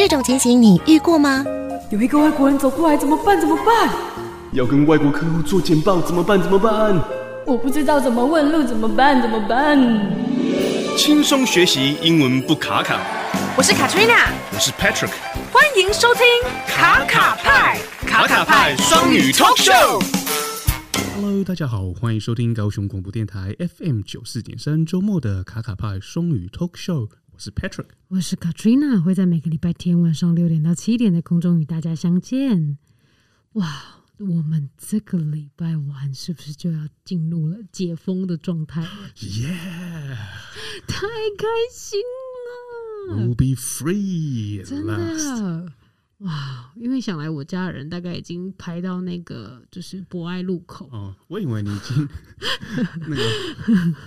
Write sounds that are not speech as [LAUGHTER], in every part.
这种情形你遇过吗？有一个外国人走过来，怎么办？怎么办？要跟外国客户做简报，怎么办？怎么办？我不知道怎么问路，怎么办？怎么办？轻松学习英文不卡卡。我是 Katrina，我是 Patrick，欢迎收听卡卡派卡卡派双语 Talk Show。Hello，大家好，欢迎收听高雄广播电台 FM 九四点三周末的卡卡派双语 Talk Show。我是 Patrick，我是 Katrina，会在每个礼拜天晚上六点到七点的空中与大家相见。哇！我们这个礼拜完是不是就要进入了解封的状态？Yeah，太开心了！We'll be free，真的。哇，因为想来我家的人大概已经排到那个就是博爱路口。哦，我以为你已经 [LAUGHS] 那个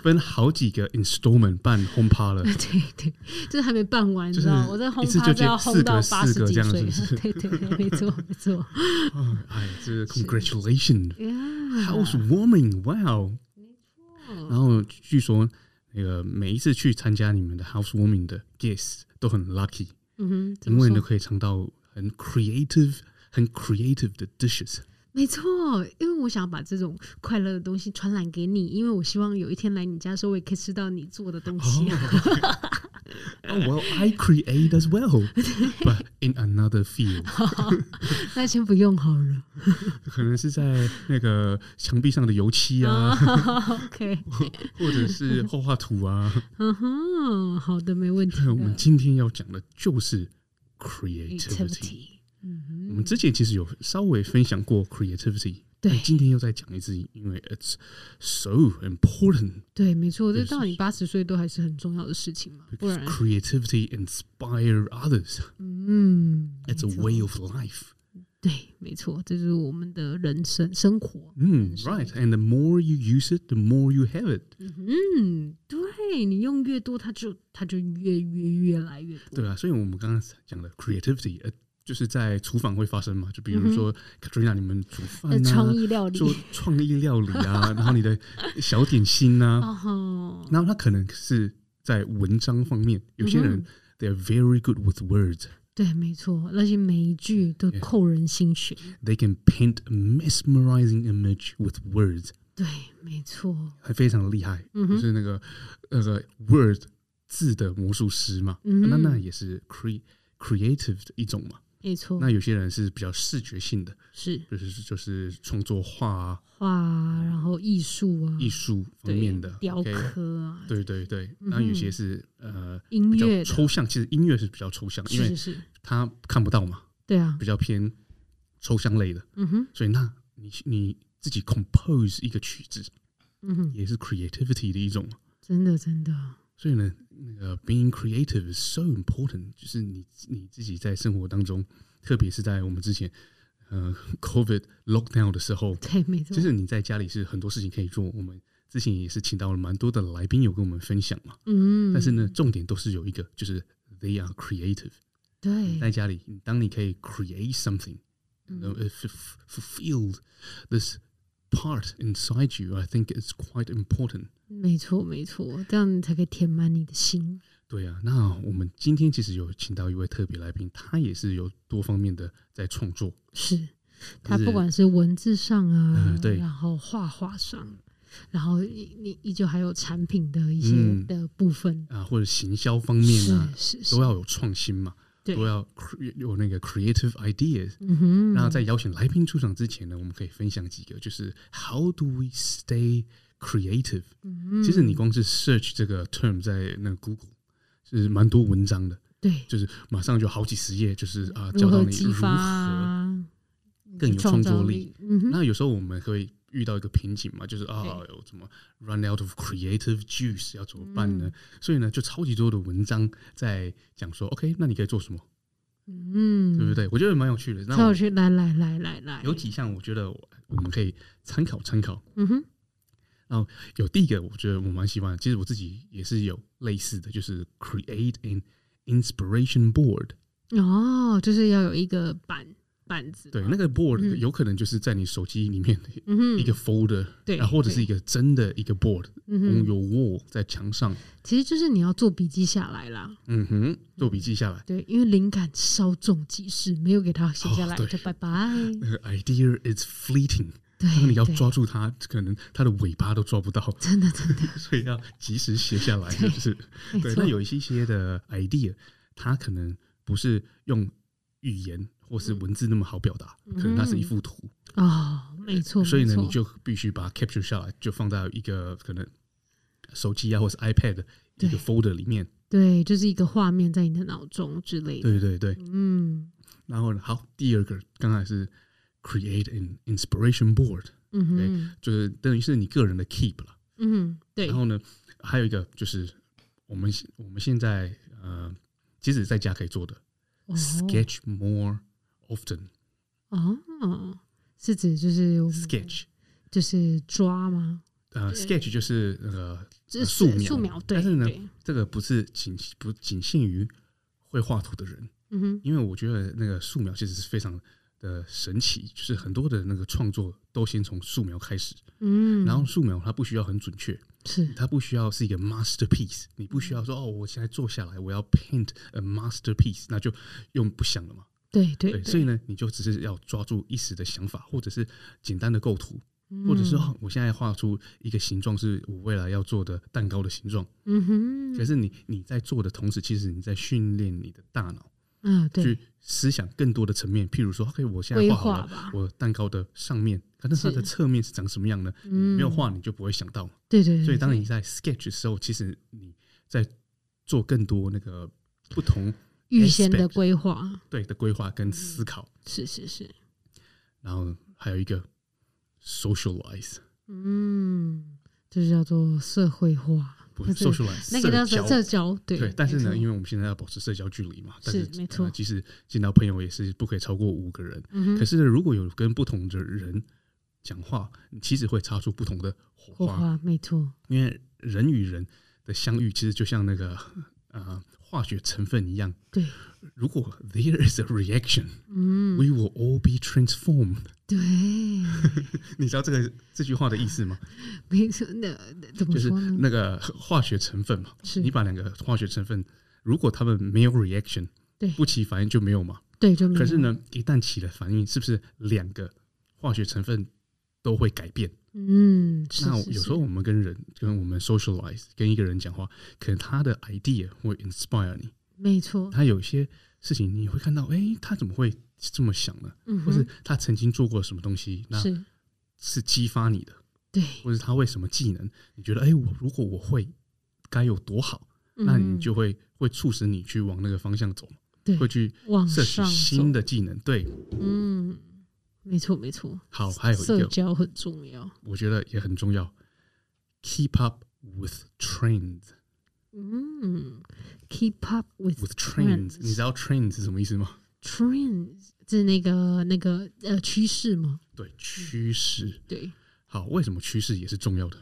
分好几个 installment 办轰趴了，[LAUGHS] 对对，就是还没办完，你知道，我在轰趴就要轰到八十几岁，[LAUGHS] 对对对，没错没错。哎，这个 congratulation，housewarming，wow，没错。然后据说那个每一次去参加你们的 housewarming 的 guests 都很 lucky，嗯哼，因为你都可以尝到。很 creative，很 creative 的 dishes。没错，因为我想要把这种快乐的东西传染给你，因为我希望有一天来你家的时候，我也可以吃到你做的东西。Oh, well, I create as well, [LAUGHS] but in another field。[LAUGHS] 那先不用好了。可能是在那个墙壁上的油漆啊，[LAUGHS] OK，或者是画画图啊。嗯哼，好的，没问题。我们今天要讲的就是。Creativity，我们之前其实有稍微分享过 creativity，对，今天又再讲一次，因为 it's so important。对，没错，这到你八十岁都还是很重要的事情嘛，不然 creativity inspire others，嗯，it's a way of life。 对，没错，这就是我们的人生生活。嗯，right，and the more you use it，the more you have it。嗯，对，你用越多，它就它就越越越来越多。对啊，所以我们刚刚讲的 creativity，呃，就是在厨房会发生嘛，就比如说 Katrina 你们煮饭啊，创意料理，做 [LAUGHS] 创意料理啊，然后你的小点心啊，然后他可能是在文章方面，有些人 they're very good with words。对，没错，那些每一句都扣人心弦。They can paint a mesmerizing image with words。对，没错，还非常厉害，嗯、就是那个那个 word 字的魔术师嘛，嗯、那那也是 cre creative 的一种嘛。没错，那有些人是比较视觉性的，是就是就是创作画啊，画啊，然后艺术啊，艺术方面的雕刻啊，对对对。那有些是呃音乐抽象，其实音乐是比较抽象，因为他看不到嘛，对啊，比较偏抽象类的。嗯哼，所以那你你自己 compose 一个曲子，嗯哼，也是 creativity 的一种，真的真的。所以呢，那个 being creative is so important，就是你你自己在生活当中，特别是在我们之前呃 [LAUGHS] COVID lockdown 的时候，对，没错，就是你在家里是很多事情可以做。我们之前也是请到了蛮多的来宾，有跟我们分享嘛。嗯，但是呢，重点都是有一个，就是 they are creative。对，在家里，当你可以 create something，fulfill this part inside you, I think it's quite important。没错，没错，这样你才可以填满你的心。对啊，那我们今天其实有请到一位特别来宾，他也是有多方面的在创作。是他不管是文字上啊，呃、对，然后画画上，然后你你依旧还有产品的一些的部分、嗯、啊，或者行销方面啊，是是是都要有创新嘛。都要有那个 creative ideas，嗯哼。然后在邀请来宾出场之前呢，我们可以分享几个，就是 How do we stay creative？嗯，其实你光是 search 这个 term 在那个 Google 是蛮多文章的，对，就是马上就好几十页，就是啊，教到你如何更有创作力。嗯，那有时候我们会遇到一个瓶颈嘛，就是啊，有什么 run out of creative juice 要怎么办呢？嗯、所以呢，就超级多的文章在讲说，OK，那你可以做什么？嗯，对不对？我觉得蛮有趣的。超有趣，来来来来来，有几项我觉得我们可以参考参考。嗯哼，然后有第一个，我觉得我蛮喜欢的，其实我自己也是有类似的，就是 create an inspiration board。哦，就是要有一个板。板子嘛。对，那个 board 嗯。有可能就是在你手机里面嗯一个 folder，对然后或者是一个真的一个 board 嗯哼。on your wall 在墙上，其实就是你要做笔记下来啦。嗯哼，做笔记下来。对，因为灵感稍纵即逝，没有给它写下来、就拜拜。那个 idea is fleeting，对，当你要抓住它，可能它的尾巴都抓不到，真的真的，[LAUGHS] 所以要及时写下来，对就是。[LAUGHS] 对。那有一些些的 idea，它可能不是用语言或是文字那么好表达，可能它是一幅图，哦，没错，所以呢，你就必须把它 capture 下来，就放在一个可能手机啊，或是 iPad 一个 folder 里面。对，就是一个画面在你的脑中之类的。对对对。嗯然后呢，好，第二个刚才是 create an inspiration board，嗯哼对就是等于是你个人的 keep 了。嗯，对然，后呢，还有一个就是我们我们现在呃，即使在家可以做的、哦 sketch more often。哦，是指就是 sketch 就是抓吗？呃，sketch 就是那个就是素描，素描，对，但是呢，这个不是仅不仅限于会画图的人，嗯哼，因为我觉得那个素描其实是非常的神奇，就是很多的那个创作都先从素描开始，嗯，然后素描它不需要很准确，是。它不需要是一个 masterpiece，你不需要说哦，我现在坐下来我要 paint a masterpiece，那就用不想了嘛。对对对，所以呢，你就只是要抓住一时的想法，或者是简单的构图，嗯或者是哦，我现在画出一个形状是我未来要做的蛋糕的形状。嗯哼，可是你你在做的同时，其实你在训练你的大脑啊，对去，思想更多的层面。譬如说，OK，我现在画好了我蛋糕的上面，可是它的是侧面是长什么样呢？嗯没有画你就不会想到。对对，对对所以当你在 sketch 的时候，其实你在做更多那个不同预先的规划，对的规划跟思考。是是是，然后还有一个 socialize，嗯，就是叫做社会化，不是是 socialize，那个叫做社交对对，但是呢，因为我们现在要保持社交距离嘛，但是没错呃即使见到朋友也是不可以超过五个人。嗯可是呢，如果有跟不同的人讲话，你其实会擦出不同的火花，火花，没错，因为人与人的相遇，其实就像那个呃化学成分一样。对，如果 there is a reaction，嗯，we will all be transformed。对，[LAUGHS] 你知道这个这句话的意思吗？[LAUGHS] 没错，那那怎么就是说呢？那个化学成分嘛，是你把两个化学成分，如果他们没有 reaction，对不起反应就没有嘛。对，就没有可是，呢，一旦起了反应，是不是两个化学成分都会改变？嗯，那有时候我们跟人跟我们 socialize，跟一个人讲话，可能他的 idea 会 inspire 你，没错，他有些事情你会看到，哎，他怎么会这么想呢？嗯，或是他曾经做过什么东西，那是，是激发你的，对，或是他为什么技能，你觉得，哎，我如果我会，该有多好？那你嗯就会会促使你去往那个方向走，对会去往摄取上新的技能。对，嗯，没错没错，好，还有一社交很重要，我觉得也很重要，keep up with trends。嗯，keep up with with trends，你知道 trend 是什么意思吗？trends 是那个那个呃趋势吗？对，趋势。对，好，为什么趋势也是重要的？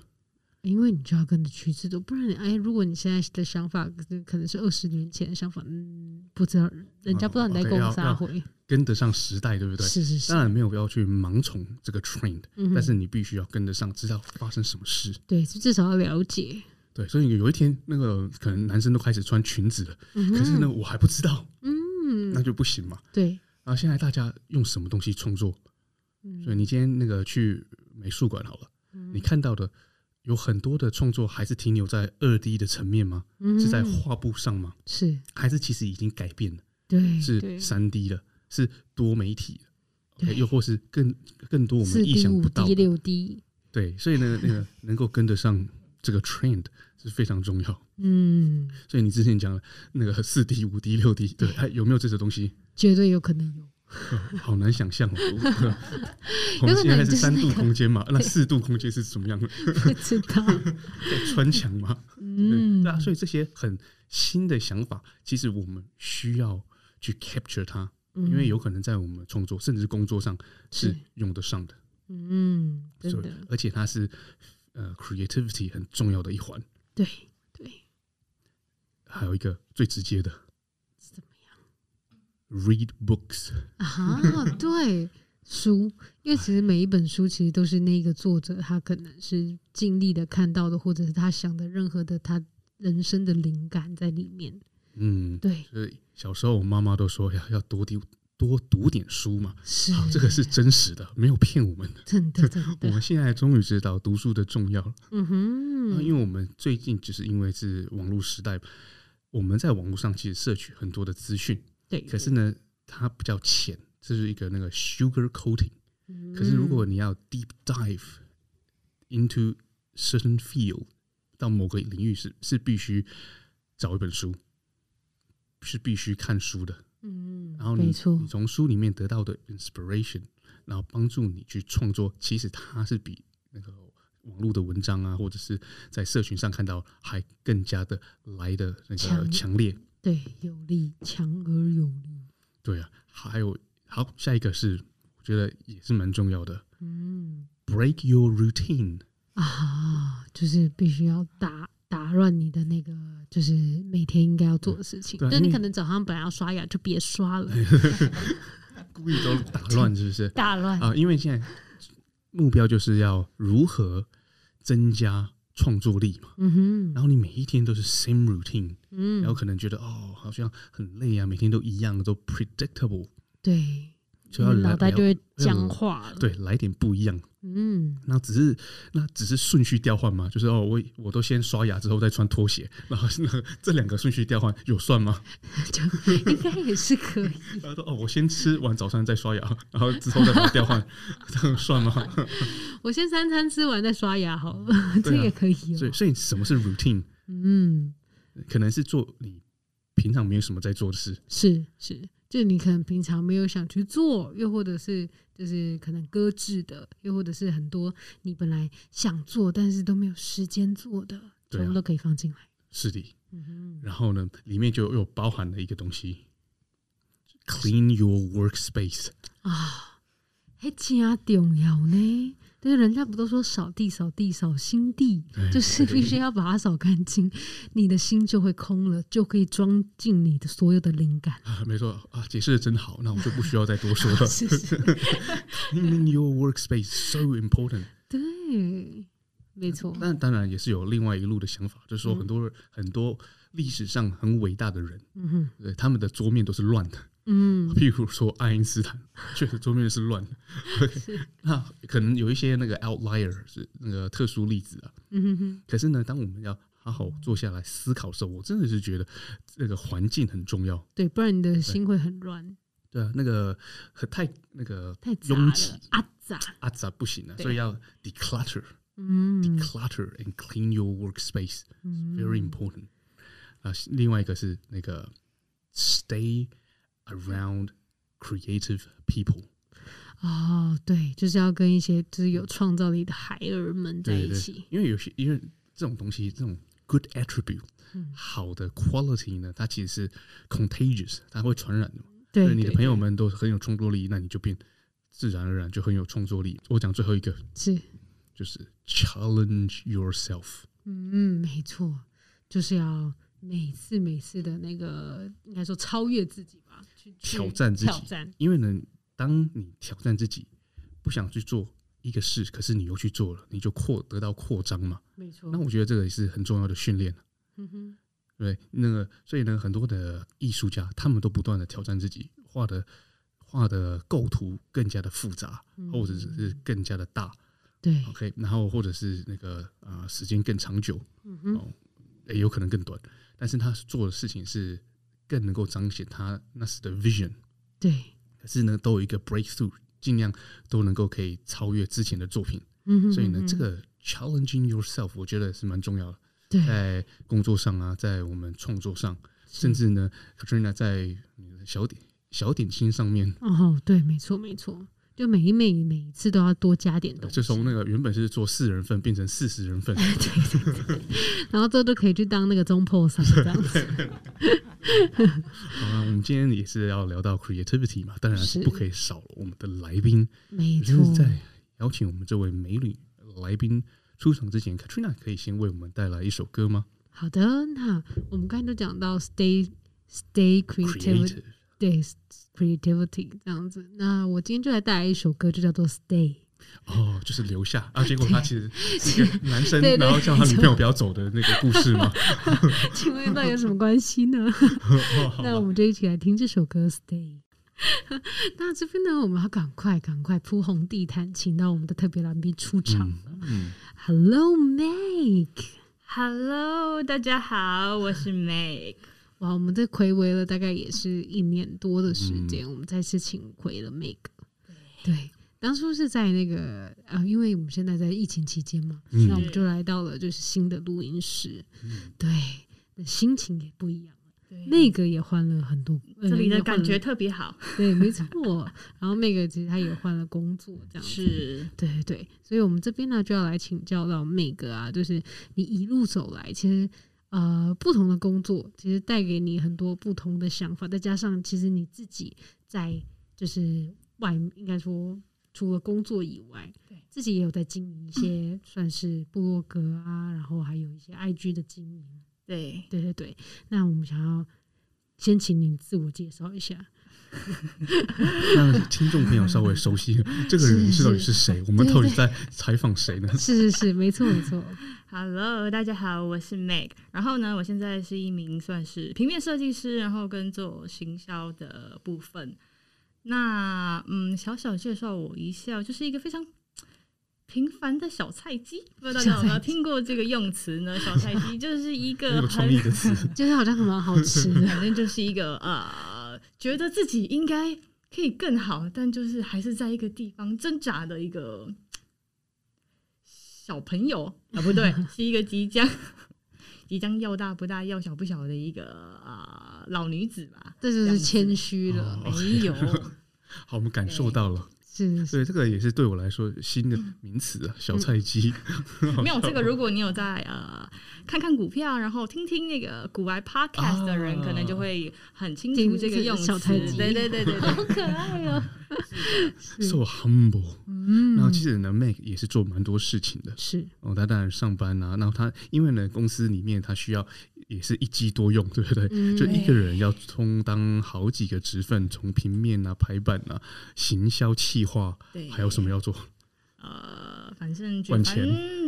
因为你就要跟着趋势走，不然哎，如果你现在的想法可能是二十年前的想法，嗯，不知道人家不知道你在要啥回，跟得上时代，对不对？是是是当，然没有要去盲从这个 trend，、嗯但是你必须要跟得上，知道发生什么事。对，至少要了解，对，所以有一天，那个可能男生都开始穿裙子了，嗯可是呢，我还不知道，嗯，那就不行嘛。对，然后现在大家用什么东西创作？嗯所以你今天那个去美术馆好了，你看到的有很多的创作还是停留在二 D 的层面吗？嗯是在画布上吗？是还是其实已经改变了？对，是三 D 了，是多媒体又或是更更多我四们意想不到的。六 D，对，所以呢，那个能够跟得上这个 trend 是非常重要。嗯，所以你之前讲的那个四 D、五 D、六 D，对，还有没有这种东西？绝对有可能有，[LAUGHS] 好难想象哦。[LAUGHS] 我们现在是三度空间嘛，那四度空间是怎么样的？不知道，在 [LAUGHS] 穿墙吗？嗯对啊，所以这些很新的想法，其实我们需要去 capture 它，因为有可能在我们创作甚至是工作上是是用得上的。嗯，真的，而且它是呃 creativity 很重要的一环。对对，还有一个最直接的，怎么样？read books [LAUGHS] 啊，对书，因为其实每一本书其实都是那个作者他可能是尽力的看到的，或者是他想的任何的他人生的灵感在里面。嗯，对。所以小时候我妈妈都说要要多读多读点书嘛，是这个是真实的，没有骗我们的。真的真的。我们现在终于知道读书的重要了。嗯哼，因为我们最近就是因为是网络时代，我们在网络上其实摄取很多的资讯。对，可是呢，它比较浅，这是一个那个 sugar coating。可是如果你要 deep dive into certain field，到某个领域是是必须找一本书，是必须看书的。嗯，然后你，你从书里面得到的 inspiration，然后帮助你去创作，其实它是比那个网络的文章啊，或者是在社群上看到还更加的来的那个强烈。对，有力，强而有力。对啊，还有好，下一个是我觉得也是蛮重要的。嗯，break your routine 啊，就是必须要打打乱你的那个，就是每天应该要做的事情。就你可能早上本来要刷牙，[LAUGHS] 就别刷了，[LAUGHS] 故意都打乱，是不是？打乱啊，因为现在目标就是要如何增加。创作力嘛，嗯哼，然后你每一天都是 same routine，嗯，然后可能觉得哦，好像很累啊，每天都一样，都 predictable，对，就要脑袋就会僵化了，对，来点不一样，嗯，那只是那只是顺序调换嘛，就是哦，我我都先刷牙之后再穿拖鞋，然后那个 [LAUGHS] 这两个顺序调换有算吗？[LAUGHS] 就应该也是可以。[LAUGHS] 他说哦，我先吃完早餐再刷牙，然后之后再把它调换，这样算吗？我先三餐吃完再刷牙好了，啊、这也可以、哦。所以，所以什么是 routine？嗯，可能是做你平常没有什么在做的事，是是，就你可能平常没有想去做，又或者是就是可能搁置的，又或者是很多你本来想做但是都没有时间做的，全部都可以放进来。是的，嗯哼。然后呢，里面就又包含了一个东西，clean your workspace 啊，还加重要呢。但是人家不都说扫地、扫地、扫心地，就是必须要把它扫干净，你的心就会空了，就可以装进你的所有的灵感。啊，没错啊，解释的真好，那我就不需要再多说了。[LAUGHS] 是是，Cleaning [LAUGHS] your workspace so important。对，没错。但当然也是有另外一路的想法，就是说很多、嗯、很多历史上很伟大的人，嗯哼，对，他们的桌面都是乱的。嗯，譬如说爱因斯坦，[LAUGHS] 确实桌面是乱的。[LAUGHS] 那可能有一些那个 outlier 是那个特殊例子啊。嗯哼哼。可是呢，当我们要好好坐下来思考的时候，我真的是觉得那个环境很重要。对，不然你的心会很乱。对啊，那个太那个太拥挤，阿杂阿杂不行啊，所以要 declutter，嗯，declutter and clean your workspace，very important。啊，另外一个是那个 stay。Around creative people，哦，对，就是要跟一些就是有创造力的孩儿们在一起。因为有些因为这种东西，这种 good attribute，嗯，好的 quality 呢，它其实是 contagious，它会传染的。对，对，你的朋友们都很有创作力，那你就变自然而然就很有创作力。我讲最后一个是，就是 challenge yourself。嗯，没错，就是要。每次每次的那个，应该说超越自己吧，去挑战自己。挑战，因为呢，当你挑战自己，不想去做一个事，可是你又去做了，你就扩得到扩张嘛。没错。那我觉得这个也是很重要的训练。嗯哼。对，那个所以呢，很多的艺术家他们都不断的挑战自己，画的画的构图更加的复杂，或者是更加的大。对。OK，然后或者是那个啊、呃，时间更长久。嗯哼。也有可能更短。但是他做的事情是更能够彰显他那时的 vision，对。可是呢，都有一个 breakthrough，尽量都能够可以超越之前的作品。嗯哼嗯哼。所以呢，这个 challenging yourself，我觉得是蛮重要的。对。在工作上啊，在我们创作上，甚至呢，Katrina 在小点小点心上面。哦，对，没错，没错。就每一每每一次都要多加点东西，就从那个原本是做四人份变成四十人份，[LAUGHS] 对对对，然后这都可以去当那个中破三这样子。[LAUGHS] 好 [LAUGHS] 啊，我们今天也是要聊到 creativity 嘛，当然是不可以少了我们的来宾。没错，在邀请我们这位美女来宾出场之前，Katrina 可以先为我们带来一首歌吗？好的，那我们刚才都讲到 stay stay creative。对，creativity 这样子。那我今天就来带来一首歌，就叫做 Stay。哦，就是留下啊！结果他其实是一个男生，[LAUGHS] 然后叫他女朋友不要走的那个故事吗？[LAUGHS] 请问那有什么关系呢？那我们就一起来听这首歌 Stay。[LAUGHS] 那这边呢，我们要赶快赶快铺红地毯，请到我们的特别来宾出场。嗯嗯、Hello Meg，Hello 大家好，我是 Meg。哇，我们这睽违了大概也是一年多的时间，嗯、我们再次请回了 Meg。对。对当初是在那个呃，因为我们现在在疫情期间嘛，那、嗯、我们就来到了就是新的录音室，嗯、对，那心情也不一样。对，那个也换了很多，这里的感觉特别好。[LAUGHS] 对，没错。然后那个其实他也换了工作，这样子。是，对对对。所以我们这边呢就要来请教到那个啊，就是你一路走来，其实呃不同的工作，其实带给你很多不同的想法，再加上其实你自己在就是外应该说。除了工作以外，对自己也有在经营一些算是部落格啊，然后还有一些 IG 的经营。对对对对，那我们想要先请您自我介绍一下，[LAUGHS] 让听众朋友稍微熟悉 [LAUGHS] 这个人是到底是谁？我们到底在采访谁呢？[LAUGHS] 是是是，没错没错。Hello，大家好，我是 Meg。然后呢，我现在是一名算是平面设计师，然后跟做行销的部分。那嗯，小小介绍我一下，就是一个非常平凡的小菜鸡。不知道大家有没有听过这个用词呢？小菜鸡 [LAUGHS] 就是一个很 [LAUGHS] 就是好像很蛮好吃的，反正就是一个呃，觉得自己应该可以更好，但就是还是在一个地方挣扎的一个小朋友啊，不对，[LAUGHS] 是一个即将即将要大不大要小不小的一个啊、呃、老女子吧。这就是谦虚了，哦、没有。[LAUGHS] 好，我们感受到了，是，对，这个也是对我来说新的名词啊，小菜鸡。[LAUGHS] 没有这个，如果你有在呃看看股票，然后听听那个股外 Podcast 的人，可能就会很清楚这个用词。小菜鸡，对对对对，好可爱哦。So humble，嗯，然后其实呢，Meg 也是做蛮多事情的，是。哦，他当然上班啊，然后他因为呢，公司里面他需要。也是一机多用，对不对？嗯、就一个人要充当好几个职份，从平面啊、排版啊、行销企划，对还有什么要做？呃，反正赚钱。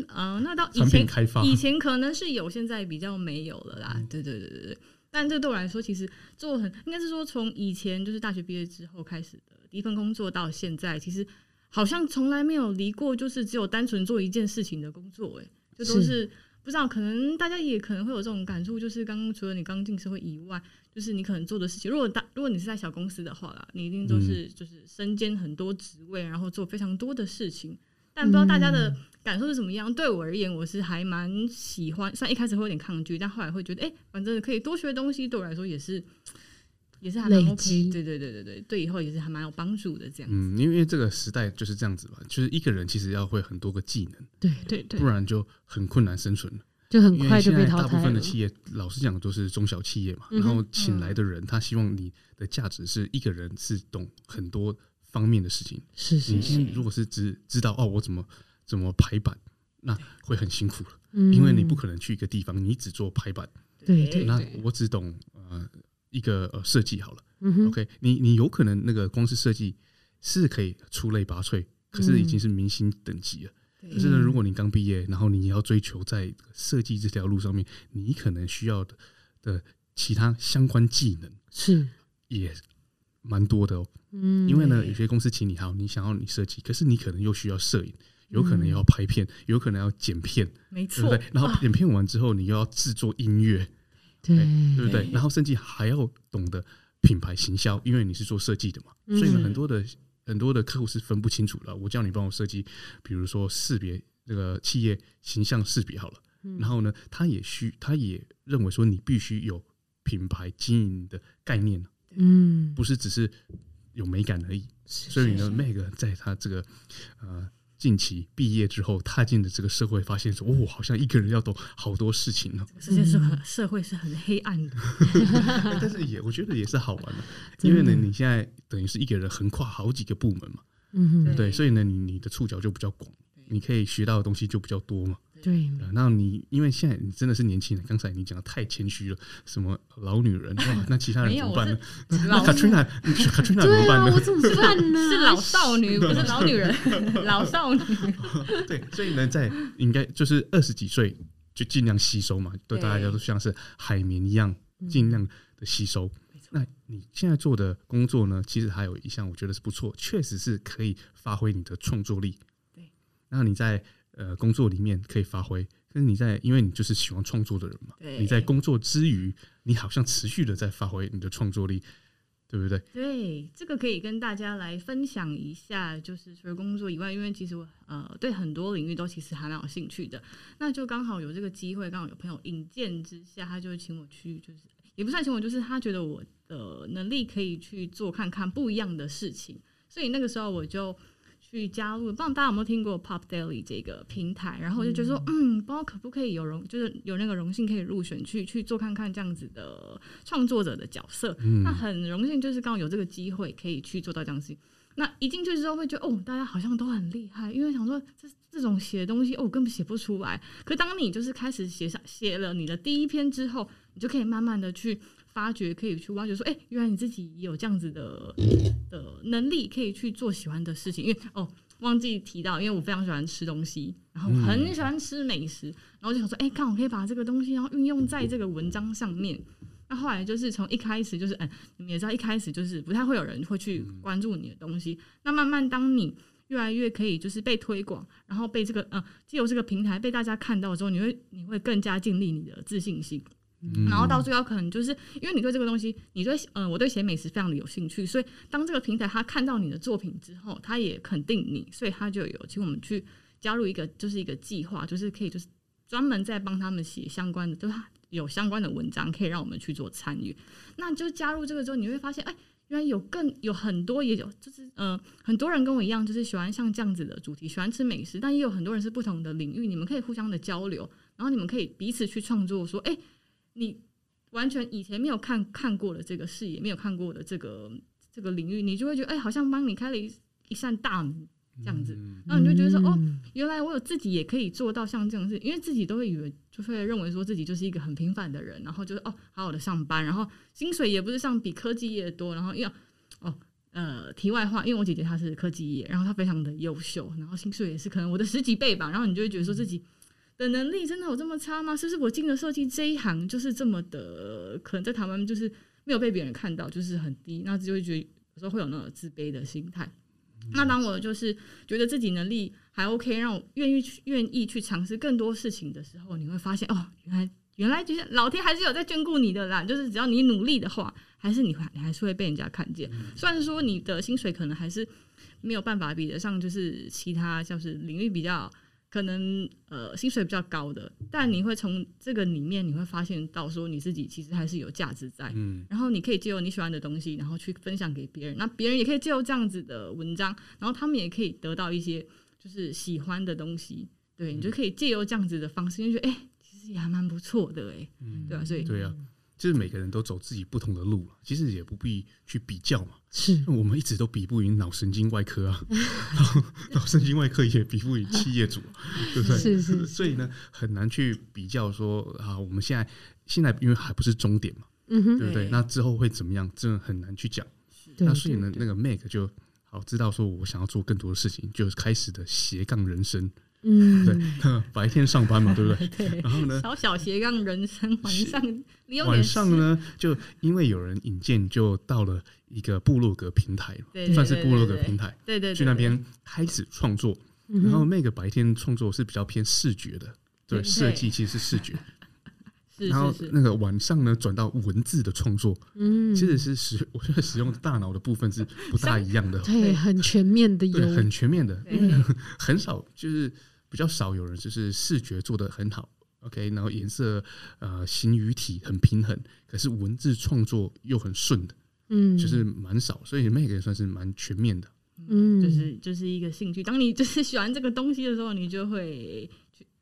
呃，那到以前开发以前可能是有，现在比较没有了啦。嗯、对对对对对。但这对我来说，其实做很应该是说，从以前就是大学毕业之后开始的第一份工作到现在，其实好像从来没有离过，就是只有单纯做一件事情的工作，哎，就都是。不知道，可能大家也可能会有这种感触，就是刚刚除了你刚进社会以外，就是你可能做的事情。如果大，如果你是在小公司的话啦，你一定都是就是身兼很多职位，然后做非常多的事情。但不知道大家的感受是怎么样？对我而言，我是还蛮喜欢，虽然一开始会有点抗拒，但后来会觉得，哎、欸，反正可以多学东西，对我来说也是。也是还蛮 OK，对对对对对，对以后也是还蛮有帮助的这样。嗯，因为这个时代就是这样子吧，就是一个人其实要会很多个技能，对对对，不然就很困难生存。了，就很快就被淘汰了。大部分的企业，老实讲都是中小企业嘛，然后请来的人，他希望你的价值是一个人是懂很多方面的事情。是是是，你如果是只知道哦，我怎么怎么排版，那会很辛苦了，因为你不可能去一个地方，你只做排版，对对，那我只懂呃一个呃设计好了。嗯，OK，你你有可能那个光是设计是可以出类拔萃，可是已经是明星等级了。嗯、可是呢，如果你刚毕业，然后你要追求在设计这条路上面，你可能需要的的其他相关技能是也蛮多的哦。嗯，因为呢，有些公司请你好，你想要你设计，可是你可能又需要摄影，有可能要拍片，有可能要剪片，没错，对？然后剪片完之后，你又要制作音乐，对对不对？然后甚至还要懂得。品牌行销，因为你是做设计的嘛，所以呢，很多的很多的客户是分不清楚的。我叫你帮我设计，比如说识别这个企业形象识别好了，然后呢，他也需他也认为说你必须有品牌经营的概念，嗯，不是只是有美感而已。所以呢，Meg 在他这个呃。近期毕业之后，踏进的这个社会，发现说：“哦，好像一个人要懂好多事情呢。”世界是很社会是很黑暗的，[LAUGHS] 但是也我觉得也是好玩的，[LAUGHS] 因为呢，你现在等于是一个人横跨好几个部门嘛，对，所以呢，你你的触角就比较广，你可以学到的东西就比较多嘛。对，那你因为现在你真的是年轻人，刚才你讲的太谦虚了，什么老女人哇，那其他人 [LAUGHS] 怎么办呢？那 Katrina，Katrina 怎么办呢？我怎么 [LAUGHS] 办呢？是老少女，[LAUGHS] 不是老女人，老少女。对，所以呢，在应该就是二十几岁就尽量吸收嘛，对大家都像是海绵一样，尽量的吸收。那你现在做的工作呢？其实还有一项，我觉得是不错，确实是可以发挥你的创作力。对，那你在呃工作里面可以发挥，可是你在，因为你就是喜欢创作的人嘛，对你在工作之余，你好像持续的在发挥你的创作力，对不对？对，这个可以跟大家来分享一下，就是除了工作以外，因为其实我呃对很多领域都其实还蛮有兴趣的，那就刚好有这个机会，刚好有朋友引荐之下，他就请我去，就是也不算请我，就是他觉得我。的能力可以去做看看不一样的事情，所以那个时候我就去加入。不知道大家有没有听过 Pop Daily 这个平台？然后我就觉得说，嗯，不知道可不可以有荣，就是有那个荣幸可以入选去去做看看这样子的创作者的角色。嗯、那很荣幸，就是刚好有这个机会可以去做到这样子。那一进去之后会觉得，哦，大家好像都很厉害，因为想说这这种写的东西，哦，我根本写不出来。可当你就是开始写上写了你的第一篇之后，你就可以慢慢的去。发掘可以去挖掘，说，哎、原来你自己有这样子的的能力，可以去做喜欢的事情。因为哦，忘记提到，因为我非常喜欢吃东西，然后很喜欢吃美食，然后就想说，哎、欸，刚好可以把这个东西，然后运用在这个文章上面。那后来就是从一开始就是，哎、欸，你们也知道，一开始就是不太会有人会去关注你的东西。那慢慢当你越来越可以就是被推广，然后被这个呃，既有这个平台被大家看到之后，你会你会更加建立你的自信心。然后到最后可能就是因为你对这个东西，你对嗯，我对写美食非常的有兴趣，所以当这个平台他看到你的作品之后，他也肯定你，所以他就有请我们去加入一个就是一个计划，就是可以就是专门在帮他们写相关的，就是有相关的文章可以让我们去做参与。那就加入这个之后，你会发现，哎，原来有更有很多也有就是嗯，很多人跟我一样，就是喜欢像这样子的主题，喜欢吃美食，但也有很多人是不同的领域，你们可以互相的交流，然后你们可以彼此去创作，说，哎。你完全以前没有看看过的这个视野，没有看过的这个这个领域，你就会觉得，哎、好像帮你开了一一扇大门这样子，然后你就觉得说，哦，原来我有自己也可以做到像这样子，因为自己都会以为，就会认为说自己就是一个很平凡的人，然后就是哦，好好的上班，然后薪水也不是像比科技业多，然后要哦，呃，题外话，因为我姐姐她是科技业，然后她非常的优秀，然后薪水也是可能我的十几倍吧，然后你就会觉得说自己。的能力真的有这么差吗？是不是我进了设计这一行就是这么的，可能在台湾就是没有被别人看到，就是很低，那就会觉得有时候会有那种自卑的心态。嗯、那当我就是觉得自己能力还 OK，让我愿意去愿意去尝试更多事情的时候，你会发现哦，原来原来就是老天还是有在眷顾你的啦。就是只要你努力的话，还是你还你还是会被人家看见。嗯、虽然说你的薪水可能还是没有办法比得上，就是其他像是领域比较。可能呃薪水比较高的，但你会从这个里面你会发现到说你自己其实还是有价值在，嗯，然后你可以借由你喜欢的东西，然后去分享给别人，那别人也可以借由这样子的文章，然后他们也可以得到一些就是喜欢的东西，对，你就可以借由这样子的方式，就觉得哎、欸，其实也还蛮不错的哎，嗯，对啊，所以对啊。就是每个人都走自己不同的路，其实也不必去比较嘛。是，我们一直都比不赢脑神经外科啊，[LAUGHS] 脑神经外科也比不赢企业主，对不对？是是，是。所以呢，很难去比较说啊，我们现在现在因为还不是终点嘛，嗯哼，对不对？那之后会怎么样？真的很难去讲。那所以呢，那个 Meg 就好知道说，我想要做更多的事情，就是开始的斜杠人生。嗯，对，白天上班嘛，[LAUGHS] 对不对？对。然后呢，小小斜杠人生，晚上晚上呢，就因为有人引荐，就到了一个部落格平台，算是部落格平台。对对。去那边开始创作，然后那个白天创作是比较偏视觉的，对，设计其实是视觉。[LAUGHS] 然后那个晚上呢，转到文字的创作，嗯，其实是使 [LAUGHS] 我觉得使用大脑的部分是不大一样的，对，很全面的，对，很全面的，因为很少就是。比较少有人就是视觉做得很好，OK，然后颜色呃形与体很平衡，可是文字创作又很顺的，嗯，就是蛮少，所以 Meg 也算是蛮全面的，嗯，就是就是一个兴趣。当你就是喜欢这个东西的时候，你就会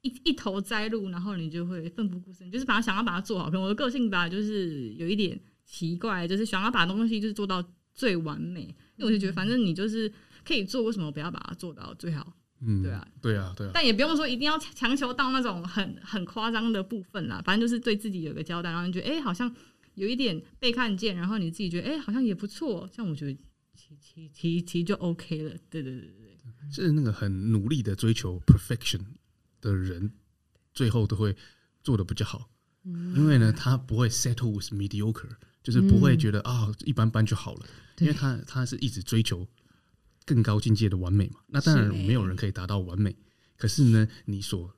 一一头栽入，然后你就会奋不顾身，就是把它想要把它做好。可能我的个性吧，就是有一点奇怪，就是想要把东西就是做到最完美，因为我就觉得反正你就是可以做，为什么不要把它做到最好？嗯，对啊，对啊，对啊。但也不用说一定要强求到那种很很夸张的部分啦，反正就是对自己有个交代，然后你觉得哎、欸，好像有一点被看见，然后你自己觉得哎、欸，好像也不错，这样我觉得其其其其就 OK 了。对对对对对，是那个很努力的追求 perfection 的人，最后都会做的比较好，嗯、因为呢，他不会 settle with mediocre，就是不会觉得啊、嗯哦、一般般就好了，因为他他是一直追求。更高境界的完美嘛？那当然没有人可以达到完美，可是呢，你所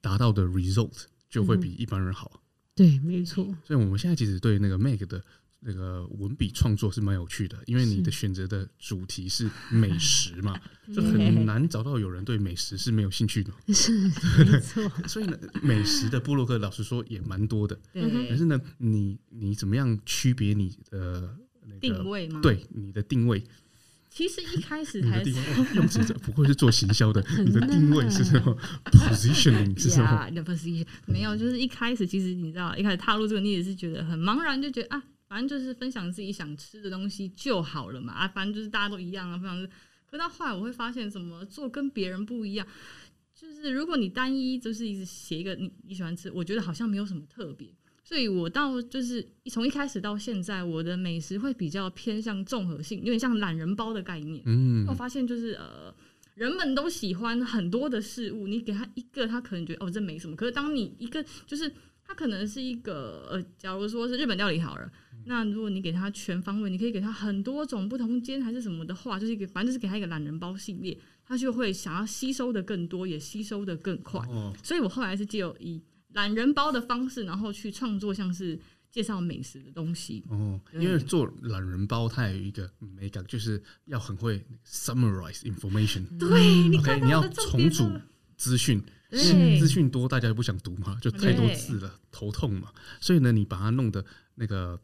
达到的 result 就会比一般人好。嗯、对，没错。所以我们现在其实对那个 Meg 的那个文笔创作是蛮有趣的，因为你的选择的主题是美食嘛，[LAUGHS] 就很难找到有人对美食是没有兴趣的。[LAUGHS] 是，没错。[LAUGHS] 所以呢，美食的布洛克老实说也蛮多的。对。可是呢，你你怎么样区别你的那个定位吗？对，你的定位。其实一开始还是用词，不会是做行销的。[LAUGHS] 你的定位是什么？[LAUGHS] Positioning 是什么？你的 position 没有，就是一开始其实你知道，一开始踏入这个，你也是觉得很茫然，就觉得啊，反正就是分享自己想吃的东西就好了嘛。啊，反正就是大家都一样啊，分享。可到后来我会发现，怎么做跟别人不一样？就是如果你单一就是一直写一个你你喜欢吃，我觉得好像没有什么特别。所以我到就是从一开始到现在，我的美食会比较偏向综合性，有点像懒人包的概念。嗯，我发现就是呃，人们都喜欢很多的事物，你给他一个，他可能觉得哦这没什么。可是当你一个就是他可能是一个呃，假如说是日本料理好了，那如果你给他全方位，你可以给他很多种不同间还是什么的话，就是一个反正就是给他一个懒人包系列，他就会想要吸收的更多，也吸收的更快。哦，所以我后来是借由一。懒人包的方式，然后去创作像是介绍美食的东西哦。因为做懒人包，它有一个美感，就是要很会 summarize information。对，OK，你要重组资讯，资讯多，大家就不想读嘛，就太多字了，头痛嘛。所以呢，你把它弄得那个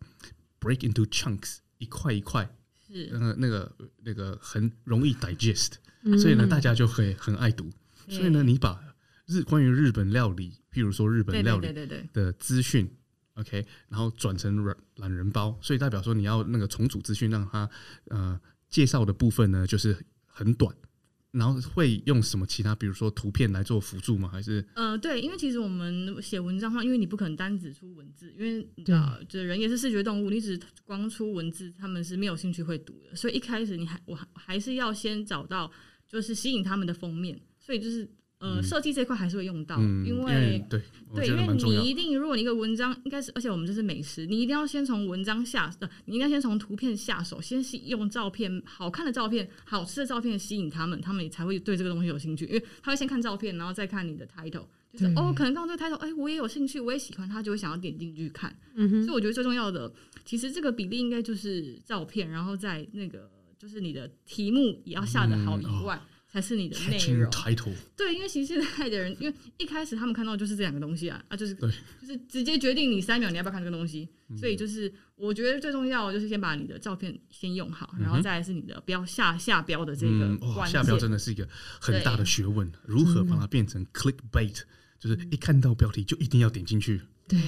break into chunks，一块一块，是那个那个那个很容易 digest，所以呢，大家就会很爱读。所以呢，你把日关于日本料理。譬如说日本料理的资讯，OK，然后转成懒懒人包，所以代表说你要那个重组资讯，让它呃介绍的部分呢就是很短，然后会用什么其他，比如说图片来做辅助吗？还是呃对，因为其实我们写文章的话，因为你不可能单只出文字，因为你知道，这人也是视觉动物，你只光出文字，他们是没有兴趣会读的，所以一开始你还我还是要先找到就是吸引他们的封面，所以就是。呃，设计这块还是会用到，嗯、因为，对对，因为你一定，如果你一个文章应该是，而且我们这是美食，你一定要先从文章下，呃，你应该先从图片下手，先是用照片，好看的照片，好吃的照片吸引他们，他们也才会对这个东西有兴趣，因为他会先看照片，然后再看你的 title，就是哦，可能看到这个 title，哎，我也有兴趣，我也喜欢，他就会想要点进去看。嗯哼，所以我觉得最重要的，其实这个比例应该就是照片，然后在那个就是你的题目也要下得好以外。嗯哦才是你的内容。对，因为其实现在的人，因为一开始他们看到就是这两个东西啊，啊，就是就是直接决定你三秒你要不要看这个东西。所以就是我觉得最重要的就是先把你的照片先用好，然后再来是你的标下下标的这个。下标真的是一个很大的学问，如何把它变成 clickbait，就是一看到标题就一定要点进去。对。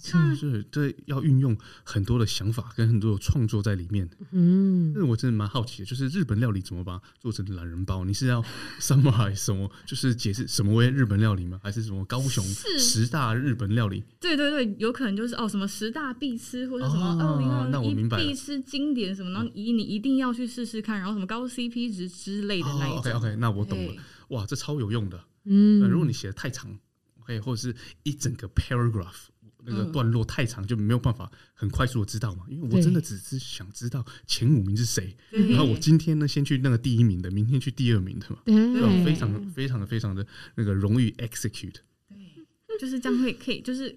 是是，这要运用很多的想法跟很多的创作在里面。嗯，那我真的蛮好奇的，就是日本料理怎么把它做成懒人包？你是要 [LAUGHS] summarize 什么？就是解释什么为日本料理吗？还是什么高雄十大日本料理？对对对，有可能就是哦，什么十大必吃，或者什么二零二一必吃经典什么，然后一你一定要去试试看，然后什么高 CP 值之类的那一种。OK OK，那我懂了。哇，这超有用的。嗯，如果你写的太长，OK，或者是一整个 paragraph。那个段落太长，就没有办法很快速的知道嘛。因为我真的只是想知道前五名是谁，然后我今天呢先去那个第一名的，明天去第二名的嘛，对，非常非常的非常的那个容易 execute。对，就是这样会可以，就是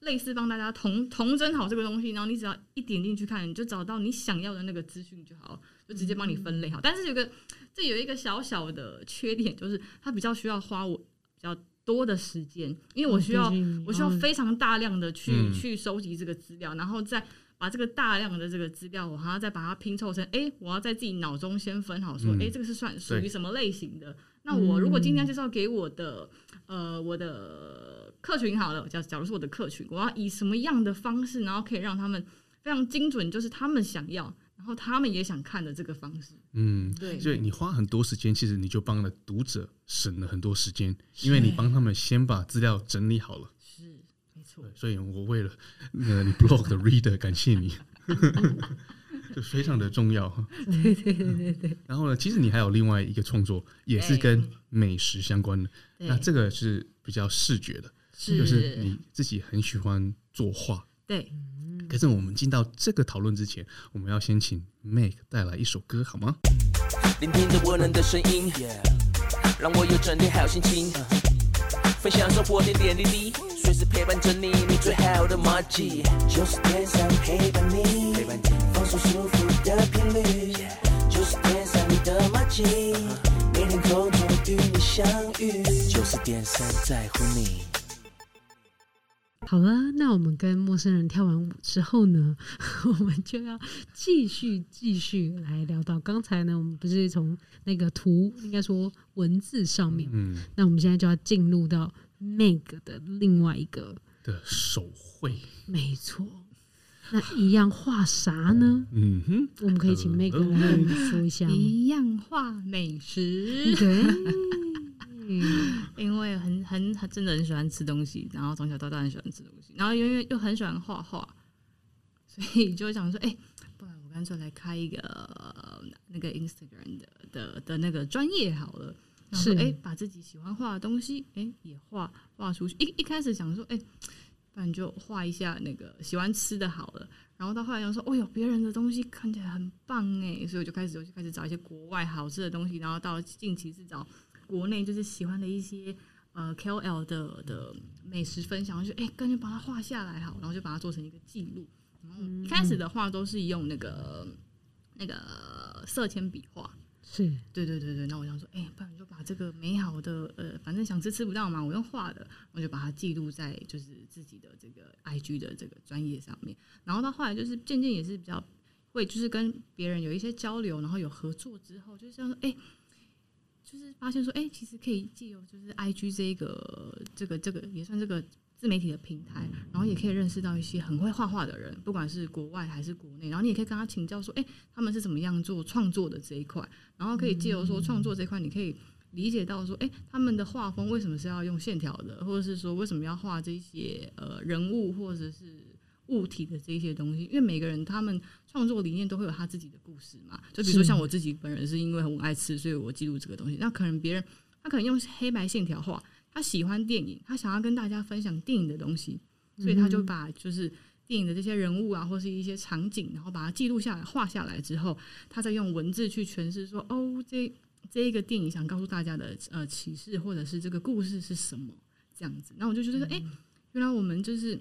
类似帮大家同同整好这个东西，然后你只要一点进去看，你就找到你想要的那个资讯就好，就直接帮你分类好。但是有个这有一个小小的缺点，就是它比较需要花我比较。多的时间，因为我需要，我需要非常大量的去、嗯、去收集这个资料，然后再把这个大量的这个资料，我还要再把它拼凑成，哎、欸，我要在自己脑中先分好，说，哎、嗯欸，这个是算属于什么类型的？那我如果今天介绍给我的，呃，我的客群好了，假假如是我的客群，我要以什么样的方式，然后可以让他们非常精准，就是他们想要。然后他们也想看的这个方式。嗯，对，所以你花很多时间，其实你就帮了读者省了很多时间，因为你帮他们先把资料整理好了。是，没错。所以我为了呃你 blog 的 reader 感谢你。[LAUGHS] 就非常的重要，对对对对对。然后呢，其实你还有另外一个创作，也是跟美食相关的。那这个是比较视觉的，就是你自己很喜欢作画。对。可是我们进到这个讨论之前，我们要先请 Meg 带来一首歌，好吗？聆听着温暖的声音，让我有整天好心情，分享生活点点滴滴，随时陪伴着你，你最好的麻吉，就是天上陪伴你。放松舒服的频率，就是天上你的麻吉，每天空中与你相遇，就是点上在乎你。好了，那我们跟陌生人跳完舞之后呢，[LAUGHS] 我们就要继续继续来聊到刚才呢，我们不是从那个图，应该说文字上面，嗯，那我们现在就要进入到 Meg 的另外一个的手绘，没错。那一样画啥呢？嗯哼，我们可以请 Meg 来跟我们说一下。一样画美食，对，[LAUGHS] 因为很很很真的很喜欢吃东西，然后从小到大很喜欢吃东西，然后因为又很喜欢画画，所以就想说，哎、欸，[LAUGHS] 不然我干脆来开一个那个 Instagram 的的的那个专业好了，然后哎、欸，把自己喜欢画的东西，哎、欸，也画画出去。一一开始想说，哎、欸。不然就画一下那个喜欢吃的好了，然后到后来又说，哦哟，别人的东西看起来很棒哎，所以我就开始我就开始找一些国外好吃的东西，然后到近期是找国内就是喜欢的一些呃 KOL 的的美食分享，就哎，干脆把它画下来好，然后就把它做成一个记录。然后一开始的话都是用那个那个色铅笔画。是对对对对，那我想说，哎、欸，不然就把这个美好的，呃，反正想吃吃不到嘛，我用画的，我就把它记录在就是自己的这个 IG 的这个专业上面。然后到后来就是渐渐也是比较会，就是跟别人有一些交流，然后有合作之后，就是像哎、欸，就是发现说，哎、欸，其实可以借由就是 IG 这一个这个这个也算这个。自媒体的平台，然后也可以认识到一些很会画画的人，不管是国外还是国内，然后你也可以跟他请教说，哎，他们是怎么样做创作的这一块，然后可以借由说创作这一块，你可以理解到说，哎，他们的画风为什么是要用线条的，或者是说为什么要画这些呃人物或者是物体的这些东西，因为每个人他们创作理念都会有他自己的故事嘛，就比如说像我自己本人是因为很爱吃，所以我记录这个东西，那可能别人他可能用黑白线条画。他喜欢电影，他想要跟大家分享电影的东西，所以他就把就是电影的这些人物啊，或是一些场景，然后把它记录下来、画下来之后，他再用文字去诠释说：“哦，这这一个电影想告诉大家的呃启示，或者是这个故事是什么？”这样子，那我就觉得说：“哎、欸，原来我们就是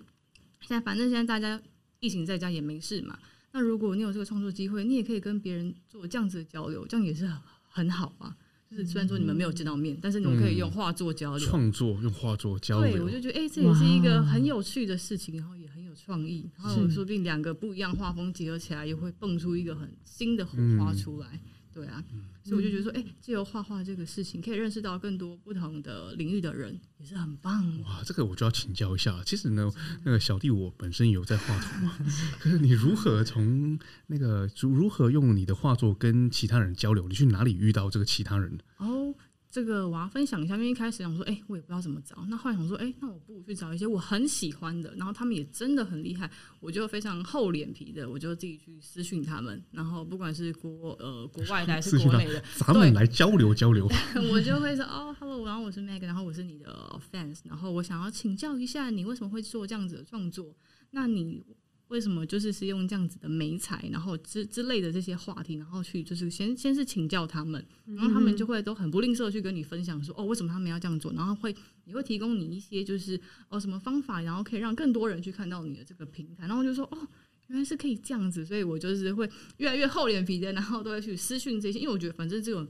现在，反正现在大家疫情在家也没事嘛。那如果你有这个创作机会，你也可以跟别人做这样子的交流，这样也是很很好啊。”就是虽然说你们没有见到面，但是你们可以用画作交流，创作用画作交流。对，我就觉得哎、欸，这也是一个很有趣的事情，然后也很有创意，然后说不定两个不一样画风结合起来，也会蹦出一个很新的火花出来。对啊，所以我就觉得说，哎、欸，借由画画这个事情，可以认识到更多不同的领域的人，也是很棒。哇，这个我就要请教一下。其实呢，那个小弟我本身有在画图嘛，[LAUGHS] 可是你如何从那个如如何用你的画作跟其他人交流？你去哪里遇到这个其他人？哦。这个我要分享一下，因为一开始想说，哎，我也不知道怎么找。那后来想说，哎，那我不如去找一些我很喜欢的，然后他们也真的很厉害，我就非常厚脸皮的，我就自己去私讯他们。然后不管是国呃国外的还是国内的，咱们来交流交流。[LAUGHS] 我就会说，哦，Hello，然后我是 Meg，然后我是你的 fans，然后我想要请教一下你为什么会做这样子的创作？那你。为什么就是是用这样子的媒材，然后之之类的这些话题，然后去就是先先是请教他们，然后他们就会都很不吝啬去跟你分享说，哦，为什么他们要这样做，然后会也会提供你一些就是哦什么方法，然后可以让更多人去看到你的这个平台，然后就说哦原来是可以这样子，所以我就是会越来越厚脸皮的，然后都会去私讯这些，因为我觉得反正这种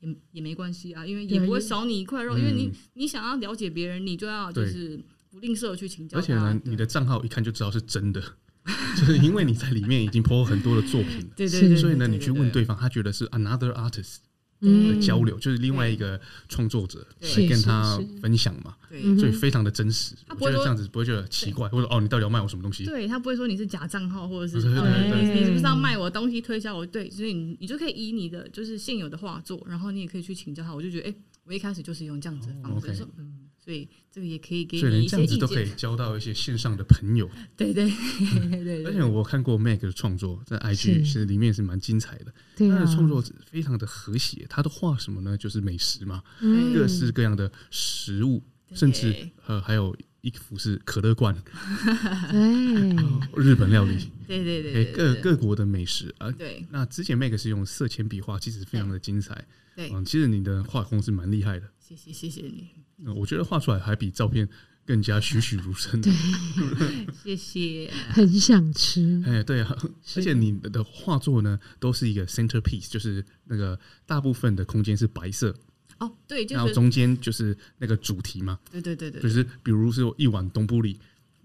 也也没关系啊，因为也不会少你一块肉，因为你你想要了解别人，你就要就是不吝啬去请教，而且呢，你的账号一看就知道是真的。[LAUGHS] 就是因为你在里面已经 po 很多的作品了，对对对，所以呢，你去问对方，他觉得是 another artist，的交流，就是另外一个创作者来跟他分享嘛，所以非常的真实。我觉得这样子不会觉得奇怪，或者哦，你到底要卖我什么东西？对，他不会说你是假账号，或者是你是不是要卖我东西推销我？对，所以你你就可以以你的就是现有的画作，然后你也可以去请教他。我就觉得，哎，我一开始就是用这样子的方式说，嗯。所以这个也可以给你一些意见，都可以交到一些线上的朋友。对对 [LAUGHS] 对，而且我看过 Mac 的创作，在 IG 其实里面是蛮精彩的。他的创作非常的和谐，他的画什么呢？就是美食嘛，各式各样的食物，甚至呃还有一幅是可乐罐，[LAUGHS] [LAUGHS] 日本料理，对对对，各各国的美食啊。对，那之前 Meg 是用色铅笔画，其实非常的精彩。对，嗯，其实你的画工是蛮厉害的。谢谢谢谢你。我觉得画出来还比照片更加栩栩如生。对，[LAUGHS] 谢谢。很想吃。哎，对啊，而且你的画作呢，都是一个 center piece，就是那个大部分的空间是白色。哦，对，然后中间就是那个主题嘛。对对对对。就是比如说一碗东布里。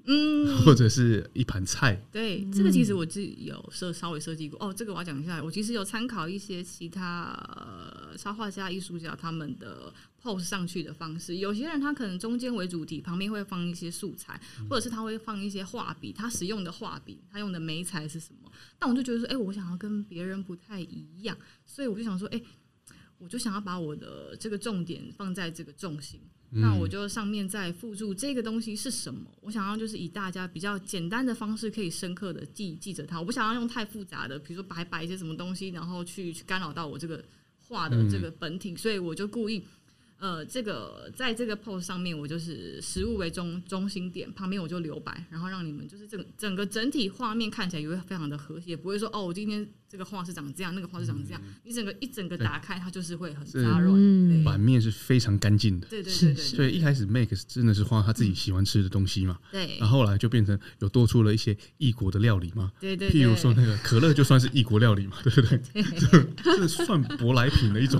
嗯，或者是一盘菜。对，这个其实我自己有设稍微设计过。哦，这个我要讲一下，我其实有参考一些其他呃插画家、艺术家他们的 pose 上去的方式。有些人他可能中间为主题，旁边会放一些素材，或者是他会放一些画笔，他使用的画笔，他用的媒材是什么？但我就觉得说，哎，我想要跟别人不太一样，所以我就想说，哎，我就想要把我的这个重点放在这个重心。那我就上面再附注这个东西是什么？我想要就是以大家比较简单的方式，可以深刻的记记着它。我不想要用太复杂的，比如说摆摆一些什么东西，然后去去干扰到我这个画的这个本体，所以我就故意。呃，这个在这个 pose 上面，我就是食物为中中心点，旁边我就留白，然后让你们就是整整个整体画面看起来也会非常的和谐，不会说哦，我今天这个画是长这样，那个画是长这样，嗯、你整个一整个打开，它就是会很杂乱，版面是非常干净的。对对对对，所以一开始 Max 真的是画他自己喜欢吃的东西嘛，对，然后后来就变成有多出了一些异国的料理嘛，对对，譬如说那个可乐就算是异国料理嘛，对不对？[LAUGHS] 这算舶来品的一种，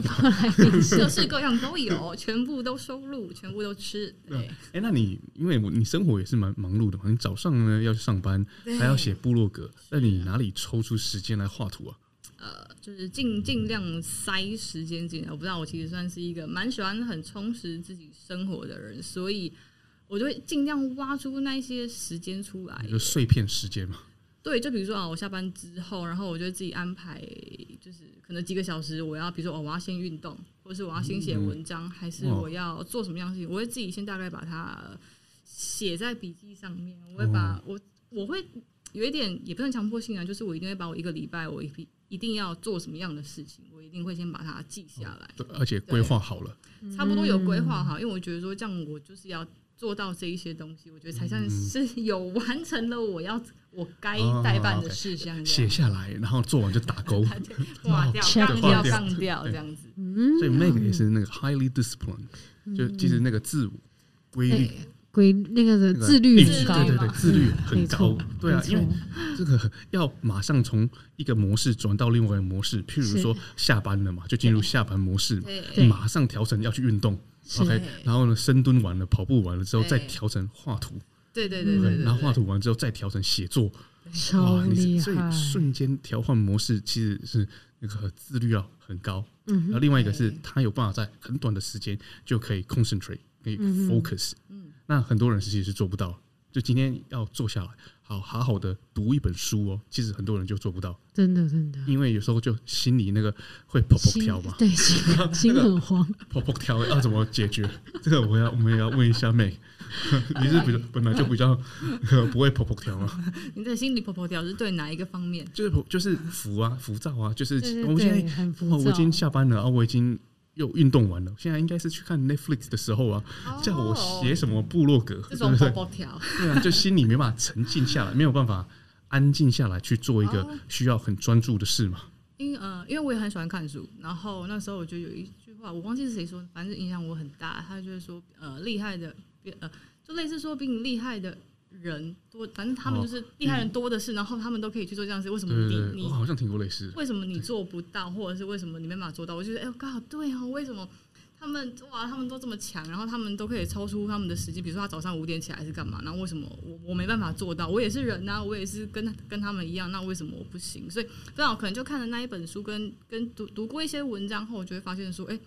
各式各样都有，全部都收入全部都吃。对，哎、欸，那你因为你生活也是蛮忙碌的嘛，你早上呢要去上班，还要写部落格，那你哪里抽出时间来画图啊？呃，就是尽尽量塞时间进来。我不知道，我其实算是一个蛮喜欢很充实自己生活的人，所以我就会尽量挖出那些时间出来，就碎片时间嘛。对，就比如说啊，我下班之后，然后我就自己安排，就是可能几个小时，我要比如说哦，我要先运动，或是我要先写文章，嗯、还是我要做什么样的事情，我会自己先大概把它写在笔记上面。我会把、哦、我我会有一点也不算强迫性啊，就是我一定会把我一个礼拜我一一定要做什么样的事情，我一定会先把它记下来，哦、而且规划好了，差不多有规划好，因为我觉得说这样我就是要做到这一些东西，我觉得才算是有完成了我要。我该代办的事项写下来，然后做完就打勾，[LAUGHS] 划掉、杠掉、杠掉这样子。所以那个也是那个 highly disciplined，就其实那个自我规律、规那个的自律很高，对对对，自律很高。对啊，因为这个要马上从一个模式转到另外一个模式，譬如说下班了嘛，就进入下班模式，马上调成要去运动，OK，然后呢深蹲完了、跑步完了之后再调成画图。对对对对，然后画图完之后再调成写作，超厉害！所以瞬间调换模式其实是那个自律要很高。嗯，然后另外一个是他有办法在很短的时间就可以 concentrate，可以 focus。嗯，那很多人其实是做不到。就今天要坐下来，好好好的读一本书哦，其实很多人就做不到。真的真的，因为有时候就心里那个会噗噗跳嘛，对，心很慌，[LAUGHS] 噗噗跳要怎么解决？[LAUGHS] 这个我要我们也要问一下妹。[LAUGHS] 你是比较本来就比较不会噗噗跳吗？你在心里噗噗跳是对哪一个方面？就是就是浮啊浮躁啊，就是我现在我已经下班了啊，我已经又运动完了，现在应该是去看 Netflix 的时候啊，叫我写什么部落格，这种噗噗跳，对啊，就心里没办法沉静下来，没有办法安静下来去做一个需要很专注的事嘛。因呃，因为我也很喜欢看书，然后那时候我就有一句话，我忘记是谁说，反正影响我很大，他就是说呃，厉害的。呃，就类似说比你厉害的人多，反正他们就是厉害人多的是，然后他们都可以去做这样事，为什么你你好像听过类似？为什么你做不到，或者是为什么你没办法做到？我觉得哎，刚好对哦，为什么他们哇，他们都这么强，然后他们都可以超出他们的时间，比如说他早上五点起来是干嘛？然后为什么我我没办法做到？我也是人呐、啊，我也是跟跟他们一样，那为什么我不行？所以非常可能就看了那一本书跟，跟跟读读过一些文章后，我就会发现说，哎、欸，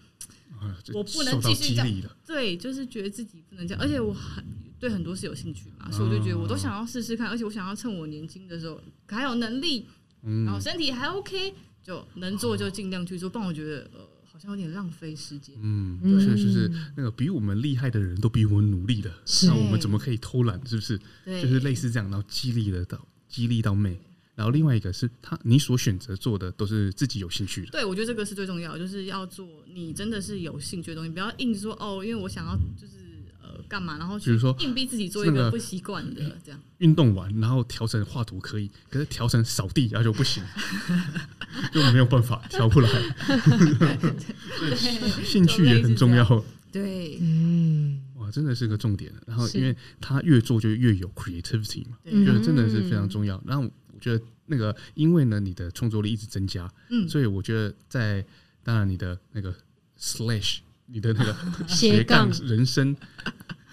我不能继续这样。对，就是觉得自己不能这样，而且我很对很多事有兴趣嘛，所以我就觉得我都想要试试看，而且我想要趁我年轻的时候还有能力，然后身体还 OK，就能做就尽量去做，不然我觉得呃。好像有点浪费时间。嗯，对，就是那个比我们厉害的人都比我们努力的，那我们怎么可以偷懒？是不是？对，就是类似这样，然后激励了到激励到妹。然后另外一个是他，你所选择做的都是自己有兴趣的。对，我觉得这个是最重要，就是要做你真的是有兴趣的东西，不要硬说哦，因为我想要就是。干嘛？然后比如说硬逼自己做一个不习惯的这样。运动完，然后调成画图可以，可是调成扫地然后就不行，[LAUGHS] 就没有办法调不来。兴趣也很重要。对，嗯哇，真的是个重点。然后，因为他越做就越有 creativity 嘛，觉得真的是非常重要。然后我觉得那个，因为呢，你的创作力一直增加，嗯，所以我觉得在当然你的那个 slash。你的那个斜杠人生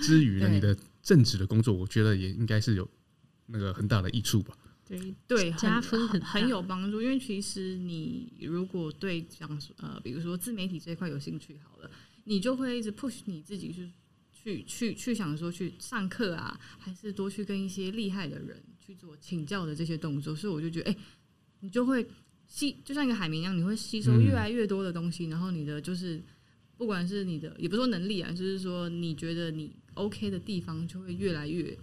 之余呢，你的正职的工作，我觉得也应该是有那个很大的益处吧。对对，加分很很有帮助。因为其实你如果对讲呃，比如说自媒体这一块有兴趣，好了，你就会一直 push 你自己去去去去想说去上课啊，还是多去跟一些厉害的人去做请教的这些动作。所以我就觉得，哎，你就会吸，就像一个海绵一样，你会吸收越来越多的东西，然后你的就是。不管是你的，也不是说能力啊，就是说你觉得你 OK 的地方就会越来越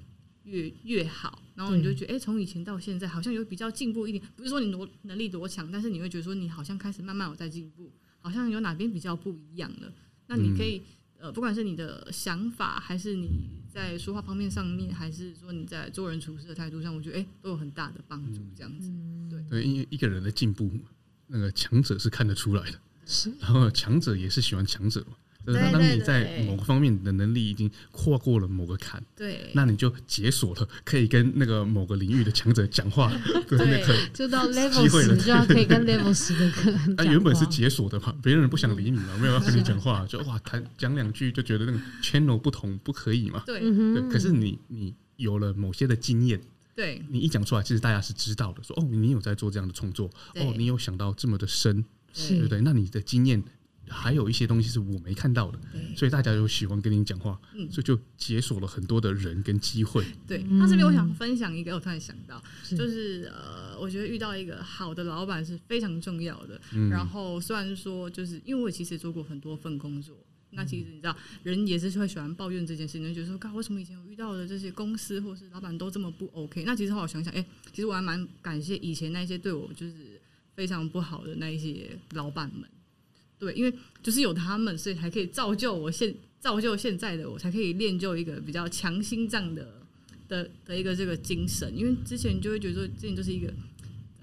越越好，然后你就觉得，哎，从以前到现在好像有比较进步一点。不是说你多能力多强，但是你会觉得说你好像开始慢慢有在进步，好像有哪边比较不一样了。那你可以，呃，不管是你的想法，还是你在说话方面上面，还是说你在做人处事的态度上，我觉得哎，都有很大的帮助。这样子，对对，因为一个人的进步，那个强者是看得出来的。是然后强者也是喜欢强者嘛，就是当你在某个方面的能力已经跨过了某个坎，对，那你就解锁了可以跟那个某个领域的强者讲话 [LAUGHS] 的那个就到 level 十就要可以跟 [LAUGHS] level 十的客人。他原本是解锁的嘛，别人不想理你嘛，没有要跟你讲话，就哇谈讲两句就觉得那个 channel 不同不可以嘛，对，对。可是你你有了某些的经验，对，你一讲出来，其实大家是知道的，说哦，你有在做这样的创作，哦，你有想到这么的深。对不对？那你的经验还有一些东西是我没看到的，所以大家就喜欢跟你讲话，所以就解锁了很多的人跟机会。对，那这边我想分享一个，我突然想到，就是呃，我觉得遇到一个好的老板是非常重要的。然后虽然说，就是因为我其实做过很多份工作，那其实你知道，人也是会喜欢抱怨这件事情，就觉得说，靠，为什么以前我遇到的这些公司或是老板都这么不 OK？那其实后来我想想，哎，其实我还蛮感谢以前那些对我就是。非常不好的那一些老板们，对，因为就是有他们，所以才可以造就我现造就现在的我，才可以练就一个比较强心脏的的的一个这个精神。因为之前就会觉得说，之前就是一个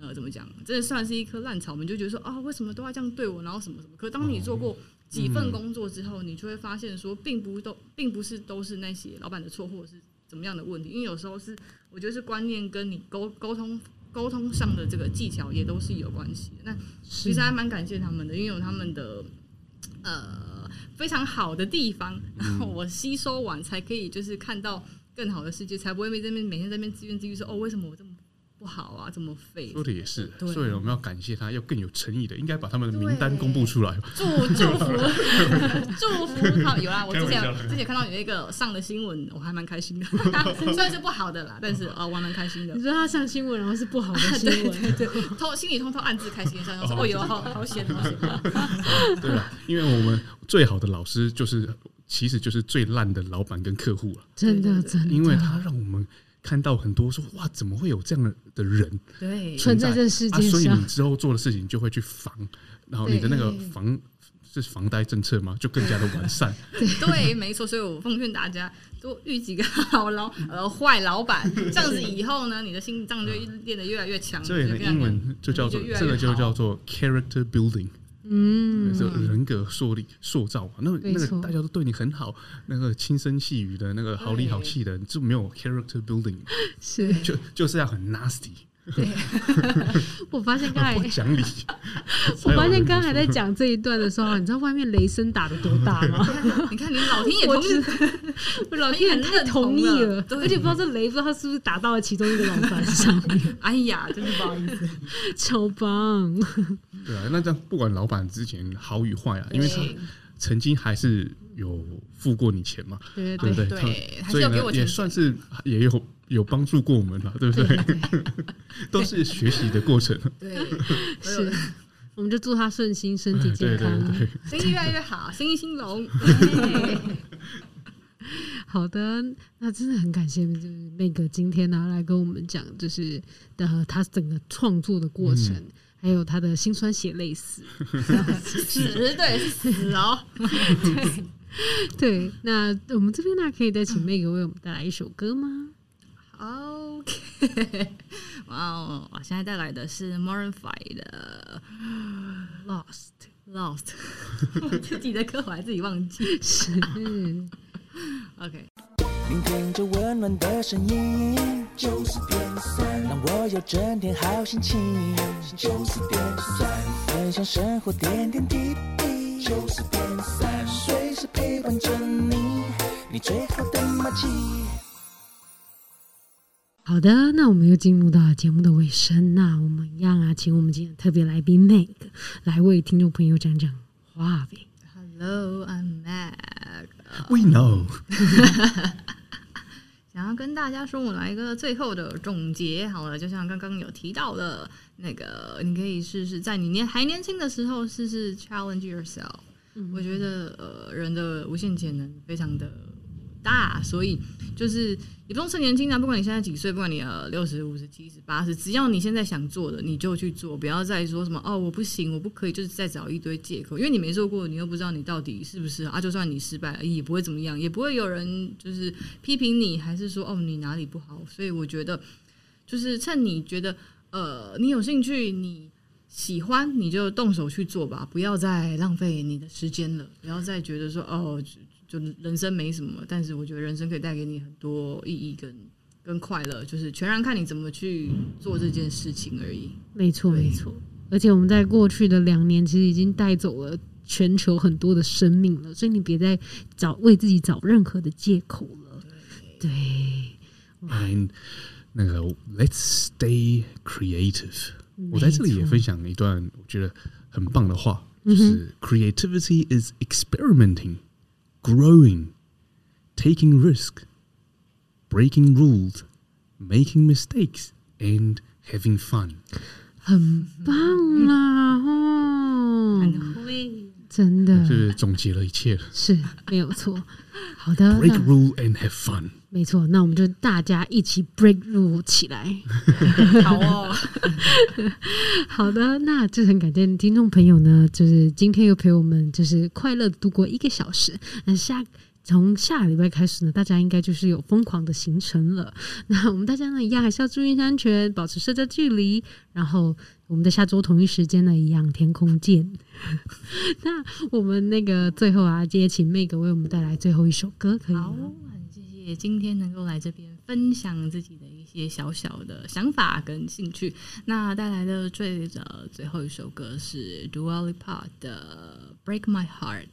呃，怎么讲，真的算是一颗烂草莓，就觉得说啊，为什么都要这样对我，然后什么什么。可当你做过几份工作之后，你就会发现说，并不都并不是都是那些老板的错，或者是怎么样的问题。因为有时候是我觉得是观念跟你沟沟通。沟通上的这个技巧也都是有关系的。那其实还蛮感谢他们的，因为有他们的呃非常好的地方，然后我吸收完才可以就是看到更好的世界，才不会被这边每天在那边自怨自艾说哦，为什么我这么。不好啊，这么废。说的也是，所以我们要感谢他，要更有诚意的，应该把他们的名单公布出来。祝祝福 [LAUGHS] 祝福好有啊！我之前之前看到有一个上的新闻，我还蛮开心的。[LAUGHS] 虽然是不好的啦，但是啊，我还蛮开心的。你说他上新闻，然后是不好的 [LAUGHS] 新闻，对，偷心里偷偷暗自开心一下，说哦哟，好好险，好险。对啊，因为我们最好的老师就是，其实就是最烂的老板跟客户了。真的，真的，因为他让我们。看到很多说哇，怎么会有这样的的人对存在这世界上？所以你之后做的事情就会去防，然后你的那个防是防呆政策嘛，就更加的完善。[LAUGHS] 对，没错。所以我奉劝大家多遇几个好老呃坏老板，[LAUGHS] 这样子以后呢，你的心脏就练得越来越强。这里的，英文就叫做这个就叫做 character building。嗯，就人格塑立塑造嘛，那那个大家都对你很好，那个轻声细语的，那个好里好气的，就没有 character building，是。就就是要很 nasty。我发现刚才不讲理，[LAUGHS] 我发现刚才在讲这一段的时候，你知道外面雷声打的多大吗？[LAUGHS] 你看，你老天也同意，我 [LAUGHS] 老天也太同意了，而且不知道这雷，不知道他是不是打到了其中一个老板上面。哎呀，真是不好意思，超棒。对啊，那这样不管老板之前好与坏啊，因为他曾经还是有付过你钱嘛，对对对，对，所以呢也算是也有有帮助过我们了，对不对？[LAUGHS] 都是学习的过程。对，[LAUGHS] 是。我们就祝他顺心，身体健康，生意越来越好，生意兴隆。[LAUGHS] 好的，那真的很感谢，就是那个今天呢来跟我们讲，就是的他整个创作的过程，嗯、还有他的辛酸血泪史，死对死哦。对 [LAUGHS] 对，那我们这边呢，可以再请那个为我们带来一首歌吗？OK，[LAUGHS] 哇哦，我现在带来的是 Maroon 5的 Lost Lost，[LAUGHS] 自己的歌我还自己忘记是。OK。聆听着温暖的声音，九十点三，让我有整天好心情。九十点三，分享生活点点滴滴。九十点三，随时陪伴着你，你最好的默契。好的，那我们又进入到节目的尾声，那我们一样啊，请我们今天特别来宾 Meg 来为听众朋友讲讲话呗。Hello，I'm Meg。We know。[LAUGHS] 想要跟大家说，我来一个最后的总结。好了，就像刚刚有提到的，那个你可以试试在你年还年轻的时候试试 challenge yourself。我觉得呃，人的无限潜能非常的大，所以就是。也不用趁年轻啊，不管你现在几岁，不管你呃六十五十七十八十，只要你现在想做的，你就去做，不要再说什么哦，我不行，我不可以，就是再找一堆借口，因为你没做过，你又不知道你到底是不是啊。就算你失败了，也不会怎么样，也不会有人就是批评你，还是说哦你哪里不好。所以我觉得，就是趁你觉得呃你有兴趣，你喜欢，你就动手去做吧，不要再浪费你的时间了，不要再觉得说哦。就人生没什么，但是我觉得人生可以带给你很多意义跟跟快乐，就是全然看你怎么去做这件事情而已。没错，没错。而且我们在过去的两年，其实已经带走了全球很多的生命了，所以你别再找为自己找任何的借口了。对。And 那个，Let's stay creative。我在这里也分享一段我觉得很棒的话，就是 Creativity is experimenting。Growing, taking risk, breaking rules, making mistakes, and having fun。很棒啦！ 真的，是总结了一切了，是没有错。好的，break rule and have fun。没错，那我们就大家一起 break rule 起来。好哦，[LAUGHS] 好的，那就很感谢听众朋友呢，就是今天又陪我们，就是快乐度过一个小时。那下从下礼拜开始呢，大家应该就是有疯狂的行程了。[LAUGHS] 那我们大家呢，一样还是要注意安全，保持社交距离。然后我们的下周同一时间呢，一样天空见。[LAUGHS] 那我们那个最后啊，今天请 Meg 为我们带来最后一首歌，可以吗？也今天能够来这边分享自己的一些小小的想法跟兴趣，那带来的最的最后一首歌是 Dua Lipa 的《Break My Heart》。